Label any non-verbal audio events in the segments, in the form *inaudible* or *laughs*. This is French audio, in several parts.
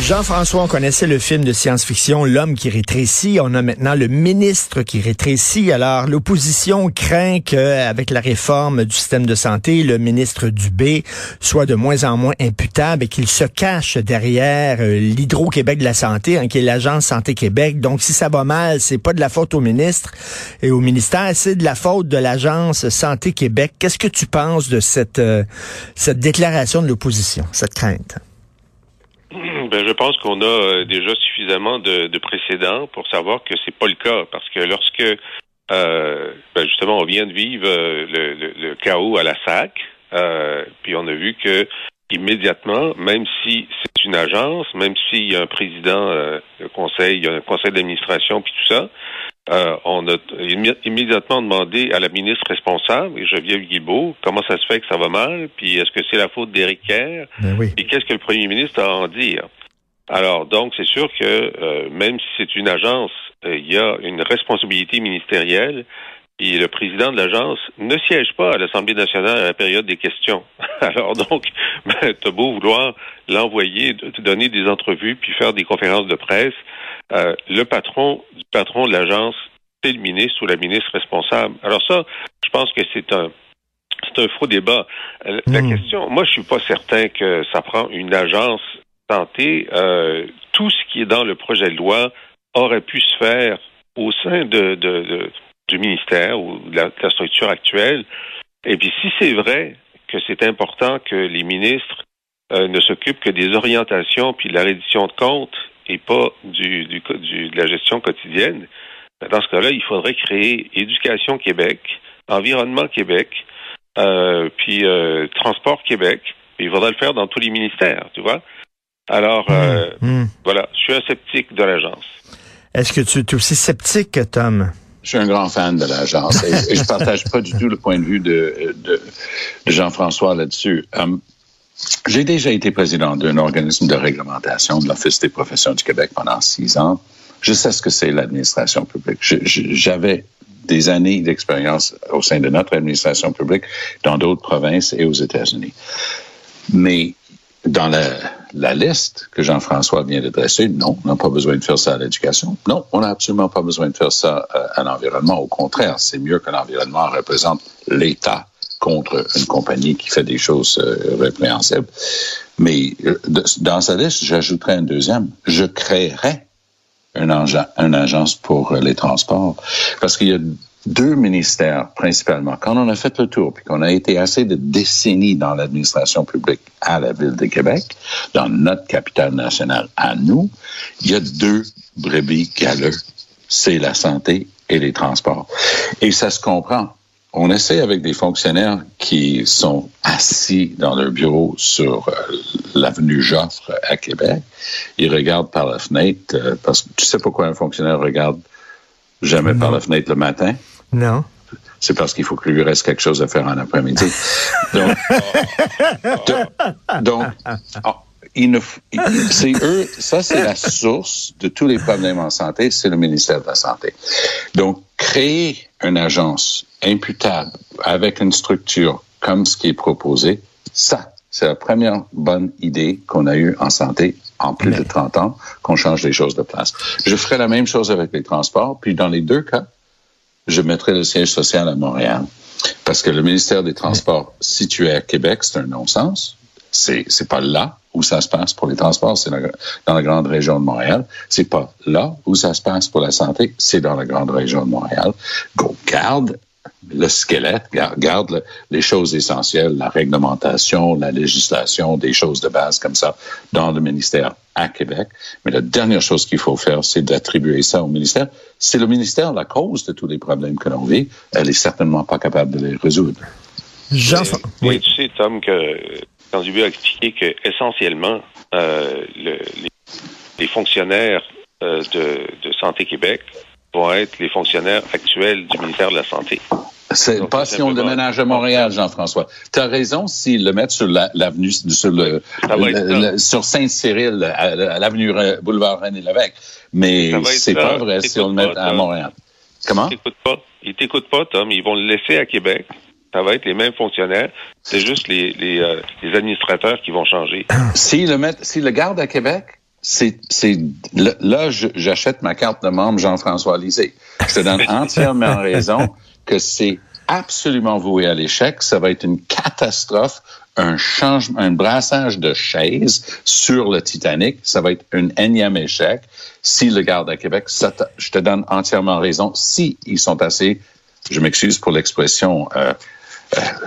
Jean-François, on connaissait le film de science-fiction L'homme qui rétrécit. On a maintenant le ministre qui rétrécit. Alors, l'opposition craint qu'avec la réforme du système de santé, le ministre Dubé soit de moins en moins imputable et qu'il se cache derrière euh, l'Hydro-Québec de la santé, hein, qui est l'agence Santé Québec. Donc, si ça va mal, c'est pas de la faute au ministre et au ministère, c'est de la faute de l'agence Santé Québec. Qu'est-ce que tu penses de cette, euh, cette déclaration de l'opposition, cette crainte? Ben, je pense qu'on a euh, déjà suffisamment de, de, précédents pour savoir que c'est pas le cas, parce que lorsque euh, ben justement on vient de vivre euh, le, le, le, chaos à la SAC, euh, puis on a vu que immédiatement, même si c'est une agence, même s'il y a un président de conseil, il y a un conseil d'administration, puis tout ça, on a immédiatement demandé à la ministre responsable, et Geneviève Guilbeault, comment ça se fait que ça va mal, puis est-ce que c'est la faute d'Éric Kerr, ben oui. et qu'est-ce que le premier ministre a à en dire? Alors, donc, c'est sûr que euh, même si c'est une agence, euh, il y a une responsabilité ministérielle, et le président de l'agence ne siège pas à l'Assemblée nationale à la période des questions. *laughs* Alors donc, *laughs* ben, t'as beau vouloir l'envoyer, donner des entrevues, puis faire des conférences de presse, euh, le patron du patron de l'agence, c'est le ministre ou la ministre responsable. Alors ça, je pense que c'est un c'est un faux débat. Euh, la Mm. question, moi, je suis pas certain que ça prend une agence Euh, tout ce qui est dans le projet de loi aurait pu se faire au sein du ministère ou de la, structure actuelle. Et puis, si c'est vrai que c'est important que les ministres euh, ne s'occupent que des orientations puis de la reddition de comptes et pas du, de la gestion quotidienne, ben, dans ce cas-là, il faudrait créer Éducation Québec, Environnement Québec, euh, puis Transport Québec. Il faudrait le faire dans tous les ministères, tu vois. Alors, euh, Mmh. voilà, je suis un sceptique de l'agence. Est-ce que tu es aussi sceptique, Tom? Je suis un grand fan de l'agence et, et je *laughs* partage pas du tout le point de vue de, de, de Jean-François là-dessus. Um, j'ai déjà été président d'un organisme de réglementation de l'Office des professions du Québec pendant six ans. Je sais ce que c'est l'administration publique. J'avais des années d'expérience au sein de notre administration publique dans d'autres provinces et aux États-Unis. Mais dans la, la liste que Jean-François vient de dresser, non, on n'a pas besoin de faire ça à l'éducation. Non, on n'a absolument pas besoin de faire ça euh, à l'environnement. Au contraire, c'est mieux que l'environnement représente l'État contre une compagnie qui fait des choses euh, répréhensibles. Mais euh, dans sa liste, j'ajouterais un deuxième. Je créerais une agence pour les transports parce qu'il y a deux ministères principalement. Quand on a fait le tour, puis qu'on a été assez de décennies dans l'administration publique à la ville de Québec, dans notre capitale nationale à nous, il y a deux brebis galeux. C'est la santé et les transports. Et ça se comprend. On essaie avec des fonctionnaires qui sont assis dans leur bureau sur euh, l'avenue Joffre à Québec. Ils regardent par la fenêtre, euh, parce que tu sais pourquoi un fonctionnaire regarde jamais non. par la fenêtre le matin? Non. C'est parce qu'il faut qu'il lui reste quelque chose à faire en après-midi. *laughs* Donc, donc, donc oh, c'est eux, ça c'est la source de tous les problèmes en santé, c'est le ministère de la Santé. Donc, créer une agence imputable avec une structure comme ce qui est proposé, ça, c'est la première bonne idée qu'on a eue en santé en plus Mais... de 30 ans, qu'on change les choses de place. Je ferai la même chose avec les transports, puis dans les deux cas, je mettrai le siège social à Montréal. Parce que le ministère des Transports situé à Québec, c'est un non-sens. C'est, c'est pas là où ça se passe pour les transports, c'est dans la grande région de Montréal. C'est pas là où ça se passe pour la santé, c'est dans la grande région de Montréal. Go, garde le squelette, garde le, les choses essentielles, la réglementation, la législation, des choses de base comme ça dans le ministère à Québec. Mais la dernière chose qu'il faut faire, c'est d'attribuer ça au ministère. C'est le ministère la cause de tous les problèmes que l'on vit. Elle est certainement pas capable de les résoudre. Jean mais, oui. tu sais, Tom, que quand Dubé a expliqué que essentiellement euh, le, les, les, fonctionnaires euh, de, de Santé Québec vont être les fonctionnaires actuels du ministère de la Santé. C'est pas si on le déménage à Montréal, Jean-François. Tu as raison s'ils le mettent sur la- l'avenue, sur le, va sur Saint-Cyril, à, à l'avenue Boulevard René-Lévesque. Mais Ça va être c'est pas vrai si on le met à. Montréal. Comment? Ils t'écoutent pas. Ils t'écoutent pas, Tom. Ils vont le laisser à Québec. Ça va être les mêmes fonctionnaires. C'est juste les, les, euh, les administrateurs qui vont changer. S'ils le mettent, s'ils le gardent à Québec, c'est, c'est, là, j'achète ma carte de membre Jean-François Lisée. Je te donne *laughs* entièrement raison que c'est absolument voué à l'échec. Ça va être une catastrophe, un changement, un brassage de chaises sur le Titanic. Ça va être un énième échec. S'ils le gardent à Québec, ça je te donne entièrement raison. Si ils sont assez, je m'excuse pour l'expression, euh,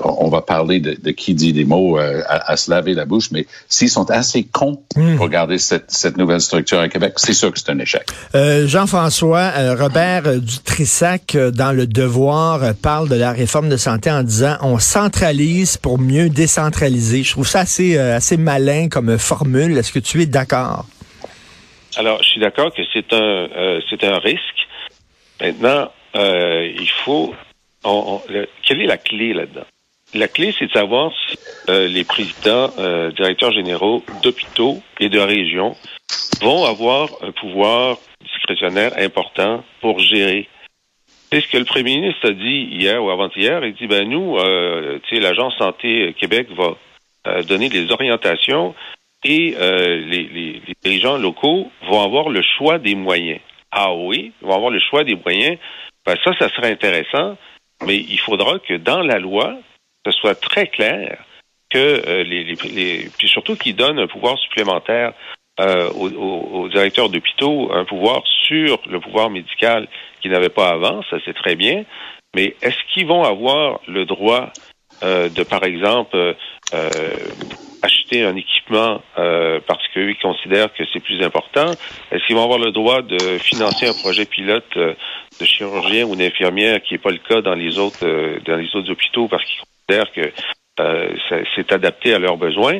on va parler de, de qui dit des mots euh, à, à se laver la bouche, mais s'ils sont assez cons pour garder cette, cette nouvelle structure à Québec, c'est sûr que c'est un échec. Euh, Jean-François, euh, Robert euh, Dutrissac, euh, dans Le Devoir, euh, parle de la réforme de santé en disant on centralise pour mieux décentraliser. Je trouve ça assez, euh, assez malin comme formule. Est-ce que tu es d'accord? Alors, je suis d'accord que c'est un, euh, c'est un risque. Maintenant, euh, il faut. Quelle est la clé là-dedans? La clé, c'est de savoir si euh, les présidents, euh, directeurs généraux d'hôpitaux et de régions vont avoir un pouvoir discrétionnaire important pour gérer. C'est ce que le premier ministre a dit hier ou avant-hier. Il dit, ben nous, euh, l'Agence Santé Québec va euh, donner des orientations et les dirigeants locaux vont avoir le choix des moyens. Ah oui, ils vont avoir le choix des moyens. Ben ça, ça serait intéressant, mais il faudra que dans la loi, ce soit très clair que euh, les, les, les- puis surtout qu'ils donnent un pouvoir supplémentaire euh, aux, directeurs d'hôpitaux, un pouvoir sur le pouvoir médical qu'ils n'avaient pas avant, ça c'est très bien, mais est-ce qu'ils vont avoir le droit euh, de, par exemple, euh, euh, acheter un équipement euh, parce qu'ils considèrent que c'est plus important? Est-ce qu'ils vont avoir le droit de financer un projet pilote euh, de chirurgien ou d'infirmière qui n'est pas le cas dans les autres euh, dans les autres hôpitaux parce qu'ils considèrent que euh, c'est adapté à leurs besoins?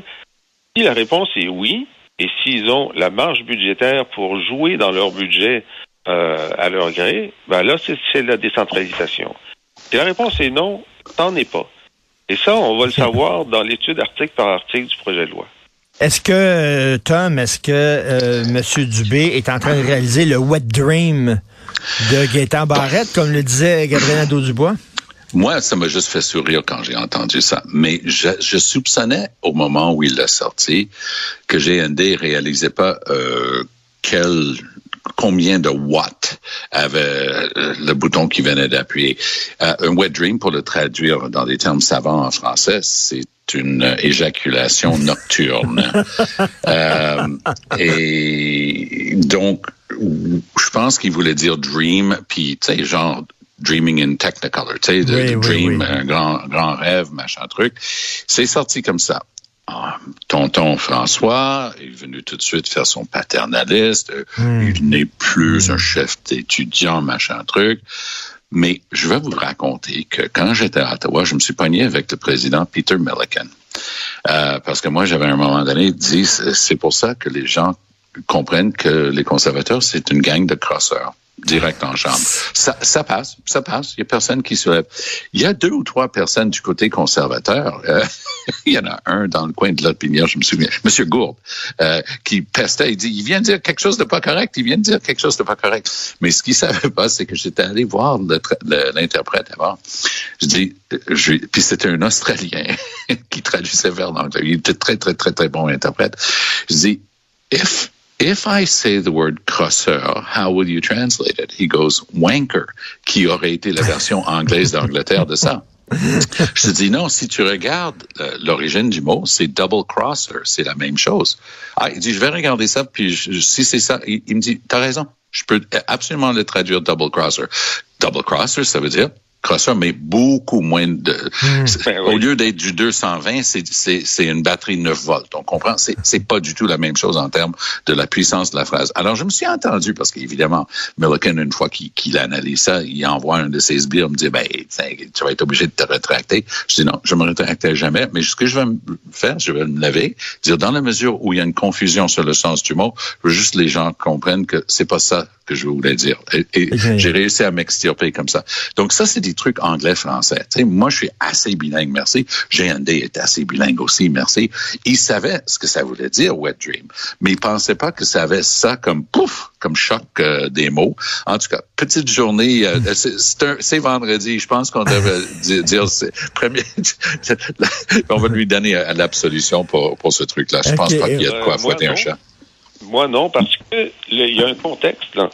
Si la réponse est oui, et s'ils ont la marge budgétaire pour jouer dans leur budget à leur gré, ben là, c'est c'est la décentralisation. Si la réponse est non, t'en es pas. Et ça, on va le savoir dans l'étude article par article du projet de loi. Est-ce que, euh, Tom, est-ce que euh, M. Dubé est en train de réaliser le wet dream de Gaétan Barrette, comme le disait Gabriel Nadeau-Dubois? Moi, ça m'a juste fait sourire quand j'ai entendu ça. Mais je, je soupçonnais au moment où il l'a sorti que GND réalisait pas euh, quel combien de watts avait euh, le bouton qui venait d'appuyer. Euh, un wet dream, pour le traduire dans des termes savants en français, c'est une éjaculation *laughs* nocturne. Euh, et donc, je pense qu'il voulait dire dream, puis tu sais, genre dreaming in technicolor, tu sais, Oui, oui, dream, oui. un grand, grand rêve, machin truc. C'est sorti comme ça. Ah, tonton François est venu tout de suite faire son paternaliste. Euh, Il n'est plus un chef d'étudiant, machin truc. Mais je vais vous raconter que quand j'étais à Ottawa, je me suis pogné avec le président Peter Milliken. Euh, parce que moi, j'avais à un moment donné dit, c'est pour ça que les gens comprennent que les conservateurs, c'est une gang de crosseurs direct en chambre. Ça, ça passe, ça passe. Il y a personne qui se lève. Il y a deux ou trois personnes du côté conservateur. Euh, *laughs* il y en a un dans le coin de l'opinion, je me souviens, Monsieur Gourde, euh, qui pestait. Il dit, il vient de dire quelque chose de pas correct. Il vient de dire quelque chose de pas correct. Mais ce qu'il savait pas, c'est que j'étais allé voir l'interprète avant. Je dis, je, puis c'était un Australien *laughs* qui traduisait vers l'anglais. Il était très, très, très, très bon interprète. Je dis, if If I say the word crosseur, how will you translate it? He goes, wanker, qui aurait été la version anglaise d'Angleterre de ça. *laughs* Je te dis non, si tu regardes euh, l'origine du mot, c'est double crosser, c'est la même chose. Ah, il dit, je vais regarder ça, puis je- si c'est ça, il, il me dit, t'as raison, je peux absolument le traduire double crosser. Double crosser, ça veut dire crosseur, mais beaucoup moins de. c'est- Ben Au oui. lieu d'être du 220, c'est c'est c'est une batterie 9 volts. On comprend? C'est c'est pas du tout la même chose en termes de la puissance de la phrase. Alors je me suis entendu parce qu'évidemment Milliken une fois qu'il qu'il analyse ça, il envoie un de ses sbires me dit ben tu vas être obligé de te rétracter. Je dis non, je me rétracterai jamais. Mais ce que je vais me faire, je vais me lever, dire dans la mesure où il y a une confusion sur le sens du mot, je veux juste que les gens comprennent que c'est pas ça que je voulais dire. Et, et j'ai réussi à m'extirper comme ça. Donc ça, c'est des trucs anglais-français. Tu sais, moi, je suis assez bilingue, merci. GND est assez bilingue aussi, merci. Il savait ce que ça voulait dire, wet dream, mais il pensait pas que ça avait ça comme pouf, comme choc euh, des mots. En tout cas, petite journée, euh, *laughs* c'est vendredi. Je pense qu'on devrait dire, c'est premier. *laughs* on va lui donner l'absolution pour, pour ce truc-là. Je pense pas qu'il y a de quoi fouetter un chat. Moi, non, parce que il y a un contexte. Là.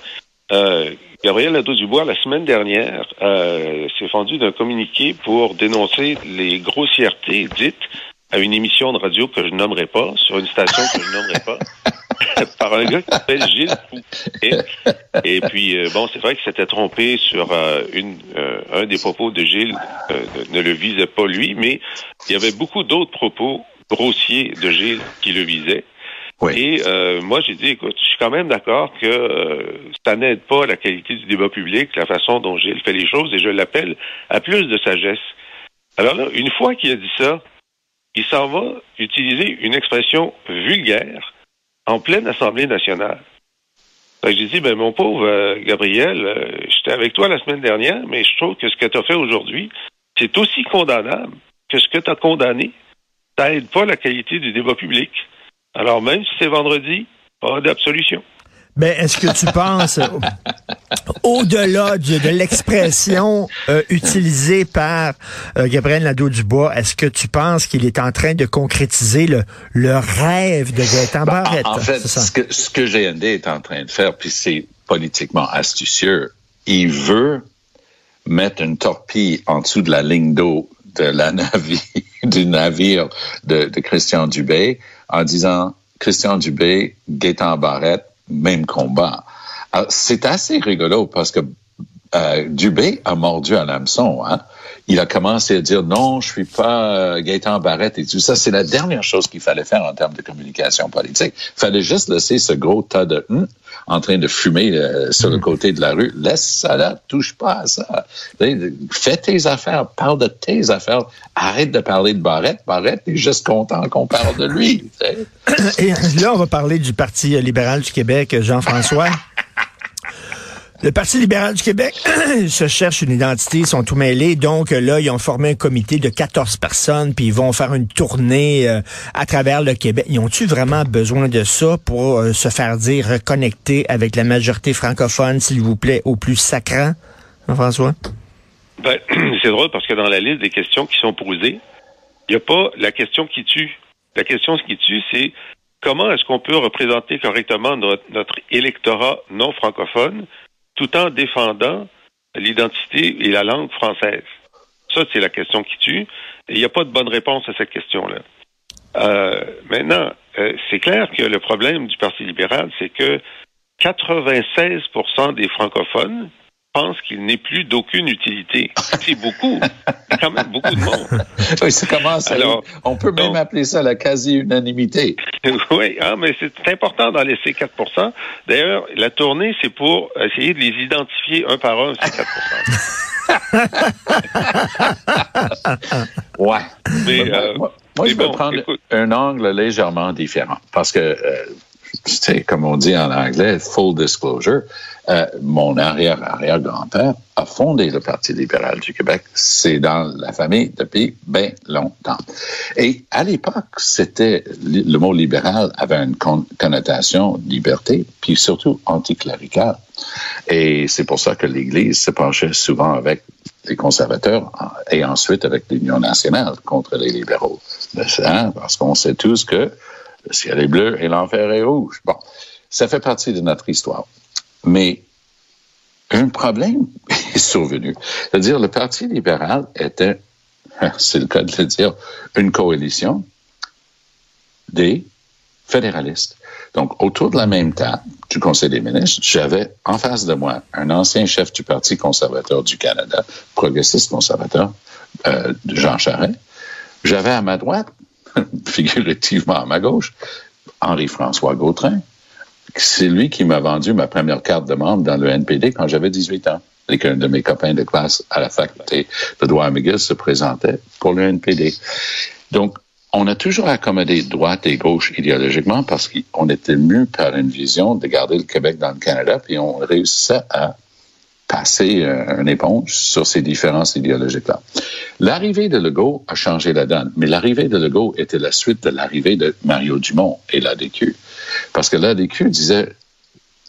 Euh, Gabriel Nadeau-Dubois, la semaine dernière, euh, s'est fendu d'un communiqué pour dénoncer les grossièretés dites à une émission de radio que je nommerai pas, sur une station que je nommerai pas, *laughs* par un gars qui s'appelle Gilles Fouquet. Et puis, euh, bon, c'est vrai qu'il s'était trompé sur euh, un des propos de Gilles, ne le visait pas lui, mais il y avait beaucoup d'autres propos grossiers de Gilles qui le visaient. Et euh, moi, j'ai dit, écoute, je suis quand même d'accord que euh, ça n'aide pas la qualité du débat public, la façon dont Gilles fait les choses, et je l'appelle à plus de sagesse. Alors là, une fois qu'il a dit ça, il s'en va utiliser une expression vulgaire en pleine Assemblée nationale. J'ai dit, ben mon pauvre euh, Gabriel, j'étais avec toi la semaine dernière, mais je trouve que ce que tu as fait aujourd'hui, c'est aussi condamnable que ce que tu as condamné. Ça n'aide pas la qualité du débat public. Alors, même si c'est vendredi, pas d'absolution. Ben, est-ce que tu penses, *laughs* au-delà de, l'expression euh, utilisée par euh, Gabriel Nadeau-Dubois, est-ce que tu penses qu'il est en train de concrétiser le, le rêve de Gaëtan ben, Barrette? En, fait, ce que, ce que GND est en train de faire, puis c'est politiquement astucieux, il veut mettre une torpille en dessous de la ligne d'eau de la navire, du navire de, Christian Dubé en disant Christian Dubé, Gaétan Barrette, même combat. C'est assez rigolo parce que euh, Dubé a mordu à l'hameçon. Hein? Il a commencé à dire non, je suis pas euh, Gaëtan Barrette et tout ça. C'est la dernière chose qu'il fallait faire en termes de communication politique. Il fallait juste laisser ce gros tas de hum en train de fumer euh, sur le mm. côté de la rue. Laisse ça là, touche pas à ça. Fais tes affaires, parle de tes affaires. Arrête de parler de Barrette. Barrette est juste content qu'on parle de lui. Et là, on va parler du Parti libéral du Québec, Jean-François. Le Parti libéral du Québec *clears throat* se cherche une identité, ils sont tout mêlés. Donc là, ils ont formé un comité de 14 personnes, puis ils vont faire une tournée euh, à travers le Québec. Ils ont-tu vraiment besoin de ça pour euh, se faire dire reconnecter avec la majorité francophone, s'il vous plaît, au plus sacrant, Jean-François? Ben, *clears throat* c'est drôle parce que dans la liste des questions qui sont posées, il n'y a pas la question qui tue. La question qui tue, c'est comment est-ce qu'on peut représenter correctement notre électorat non francophone tout en défendant l'identité et la langue française. Ça, c'est la question qui tue. Et il n'y a pas de bonne réponse à cette question-là. Euh, maintenant, euh, c'est clair que le problème du Parti libéral, c'est que 96% des francophones pense qu'il n'est plus d'aucune utilité. C'est beaucoup. C'est quand même beaucoup de monde. *laughs* Oui, ça commence Alors, On peut même appeler ça la quasi-unanimité. *laughs* oui, ah, mais c'est important d'en laisser 4 D'ailleurs, la tournée, c'est pour essayer de les identifier un par un, ces 4 *laughs* ouais. Mais, euh, moi, je vais prendre un angle légèrement différent parce que euh, comme on dit en anglais, full disclosure, euh, mon arrière-arrière-grand-père a fondé le Parti libéral du Québec. C'est dans la famille depuis bien longtemps. Et à l'époque, c'était le mot libéral avait une connotation liberté, puis surtout anticléricale. Et c'est pour ça que l'Église se penchait souvent avec les conservateurs et ensuite avec l'Union nationale contre les libéraux. Hein, parce qu'on sait tous que le ciel est bleu et l'enfer est rouge. Bon, ça fait partie de notre histoire. Mais un problème *laughs* est survenu. C'est-à-dire, le Parti libéral était, *laughs* c'est le cas de le dire, une coalition des fédéralistes. Donc, autour de la même table du Conseil des ministres, j'avais en face de moi un ancien chef du Parti conservateur du Canada, progressiste conservateur, euh, Jean Charest. J'avais à ma droite *laughs* figurativement à ma gauche, Henri-François Gautrin. C'est lui qui m'a vendu ma première carte de membre dans le NPD quand j'avais 18 ans. Et qu'un de mes copains de classe à la faculté de droit à McGill se présentait pour le NPD. Donc, on a toujours accommodé droite et gauche idéologiquement parce qu'on était mu par une vision de garder le Québec dans le Canada, puis on réussissait à passer euh, un éponge sur ces différences idéologiques-là. L'arrivée de Legault a changé la donne, mais l'arrivée de Legault était la suite de l'arrivée de Mario Dumont et l'ADQ. Parce que l'ADQ disait,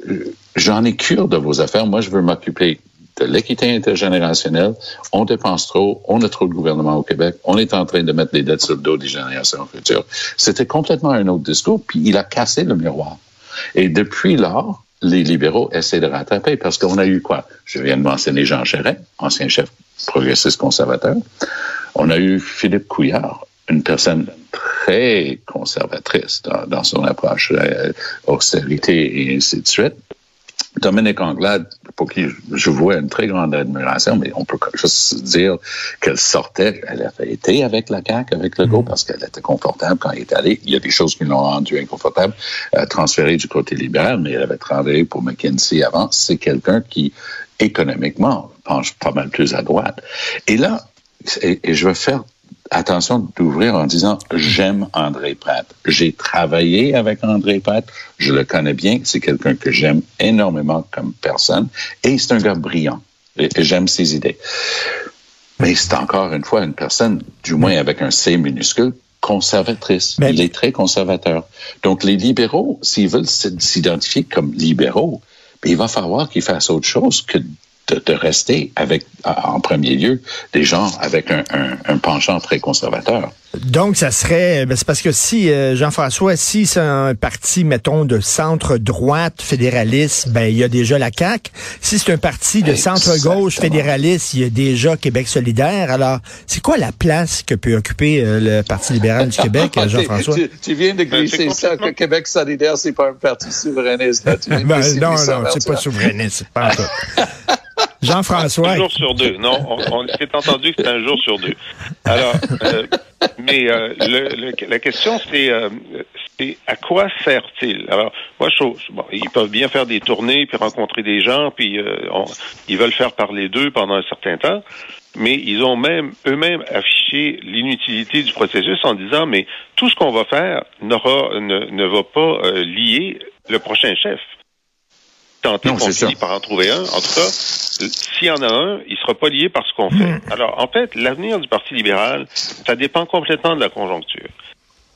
euh, j'en ai cure de vos affaires, moi je veux m'occuper de l'équité intergénérationnelle, on dépense trop, on a trop de gouvernement au Québec, on est en train de mettre les dettes sur le dos des générations futures. C'était complètement un autre discours, puis il a cassé le miroir. Et depuis lors, les libéraux essaient de rattraper parce qu'on a eu quoi? Je viens de mentionner Jean Charest, ancien chef progressiste conservateur. On a eu Philippe Couillard, une personne très conservatrice dans, son approche, euh, austérité et ainsi de suite. Dominique Anglade, pour qui je vois une très grande admiration, mais on peut juste dire qu'elle sortait, elle a été avec la CAQ, avec le mm. parce qu'elle était confortable quand elle est allée. Il y a des choses qui l'ont rendue inconfortable, euh, transférée du côté libéral, mais elle avait travaillé pour McKinsey avant. C'est quelqu'un qui, économiquement, penche pas mal plus à droite. Et là, et je veux faire attention d'ouvrir en disant j'aime André Pratt. J'ai travaillé avec André Pratt, je le connais bien, c'est quelqu'un que j'aime énormément comme personne et c'est un gars brillant et, j'aime ses idées. Mais c'est encore une fois une personne, du moins avec un C minuscule, conservatrice. Il est très conservateur. Donc les libéraux, s'ils veulent s'identifier comme libéraux, ben, il va falloir qu'ils fassent autre chose que de, rester avec, en premier lieu, des gens avec un, penchant très conservateur. Donc, ça serait, ben, c'est parce que si, euh, Jean-François, si c'est un parti, mettons, de centre-droite fédéraliste, ben, il y a déjà la CAQ. Si c'est un parti de centre-gauche fédéraliste, il y a déjà Québec solidaire. Alors, c'est quoi la place que peut occuper euh, le Parti libéral du Québec, *laughs* Jean-François? Tu, viens de ben, glisser ça, que Québec solidaire, c'est pas un parti souverainiste. *laughs* ben, non, non, c'est pas souverainiste. Pas *laughs* Jean-François. Un jour sur deux. Non, on, s'est entendu que c'est un jour sur deux. Alors, euh, mais euh, le, la question, euh, c'est à quoi sert-il? Alors, moi, je, bon, ils peuvent bien faire des tournées, puis rencontrer des gens, puis ils veulent faire parler d'eux pendant un certain temps, mais ils ont même eux-mêmes affiché l'inutilité du processus en disant, mais tout ce qu'on va faire n'aura ne, ne va pas lier le prochain chef tenter qu'on finisse par en trouver un. En tout cas, s'il y en a un, il sera pas lié par ce qu'on fait. Hmm. Alors, en fait, l'avenir du Parti libéral, ça dépend complètement de la conjoncture.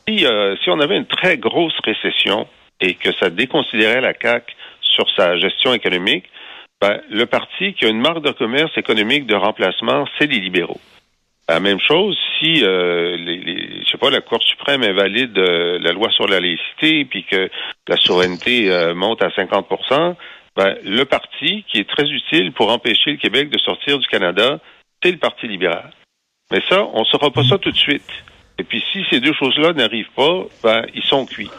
Si, euh, si on avait une très grosse récession et que ça déconsidérait la CAC sur sa gestion économique, ben, le parti qui a une marque de commerce économique de remplacement, c'est les libéraux. La même chose si, euh, les, les, je sais pas, la Cour suprême invalide euh, la loi sur la laïcité, puis que la souveraineté euh, monte à 50 ben, le parti qui est très utile pour empêcher le Québec de sortir du Canada, c'est le Parti libéral. Mais ça, on ne saura pas ça tout de suite. Et puis si ces deux choses-là n'arrivent pas, ben, ils sont cuits.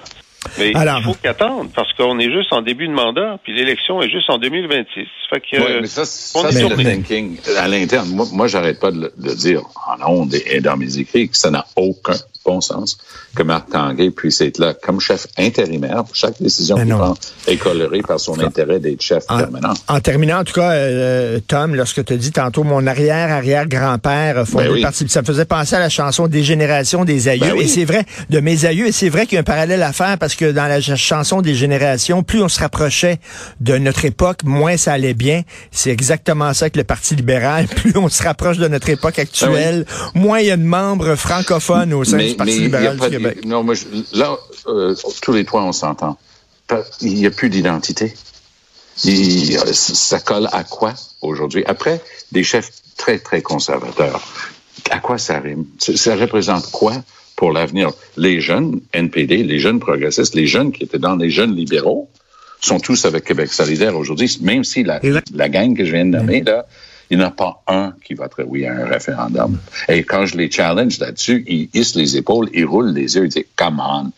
Mais il faut qu'attendre parce qu'on est juste en début de mandat, puis l'élection est juste en 2026. Fait que, mais ça, c'est le thinking à l'interne. Moi, moi j'arrête pas de le, dire en ondes et dans mes écrits que ça n'a aucun bon sens que Marc Tanguay puisse être là comme chef intérimaire. Chaque décision qu'il prend est colorée par son intérêt d'être chef permanent. En terminant, en tout cas, euh, Tom, lorsque tu as dit tantôt, mon arrière-arrière-grand-père fondé ben parti, ça me faisait penser à la chanson Des générations des aïeux. Ben et c'est vrai, de mes aïeux, et c'est vrai qu'il y a un parallèle à faire parce que dans la chanson des générations, plus on se rapprochait de notre époque, moins ça allait bien. C'est exactement ça que le Parti libéral. *laughs* Plus on se rapproche de notre époque actuelle, ben moins il y a de membres francophones au sein du Parti libéral du Québec. non, moi, là, euh, tous les trois, on s'entend. Il n'y a plus d'identité. Ça colle à quoi aujourd'hui? Après, des chefs très, très conservateurs, à quoi ça rime? Ça représente quoi pour l'avenir? Les jeunes NPD, les jeunes progressistes, les jeunes qui étaient dans les jeunes libéraux, sont tous avec Québec solidaire aujourd'hui, même si la, la gang que je viens de nommer, là, il n'y en a pas un qui voterait oui à un référendum. Et quand je les challenge là-dessus, ils hissent les épaules, ils roulent les yeux, ils disent « come on ».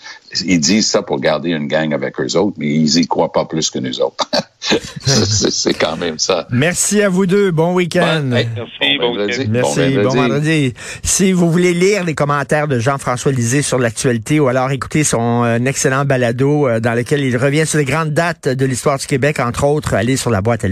Ils disent ça pour garder une gang avec eux autres, mais ils y croient pas plus que nous autres. *laughs* c'est quand même ça. Merci à vous deux. Bon week-end. merci. Bon, Merci. Bon vendredi. Si vous voulez lire les commentaires de Jean-François Lisée sur l'actualité ou alors écouter son euh, excellent balado euh, dans lequel il revient sur les grandes dates de l'histoire du Québec, entre autres, allez sur la boîte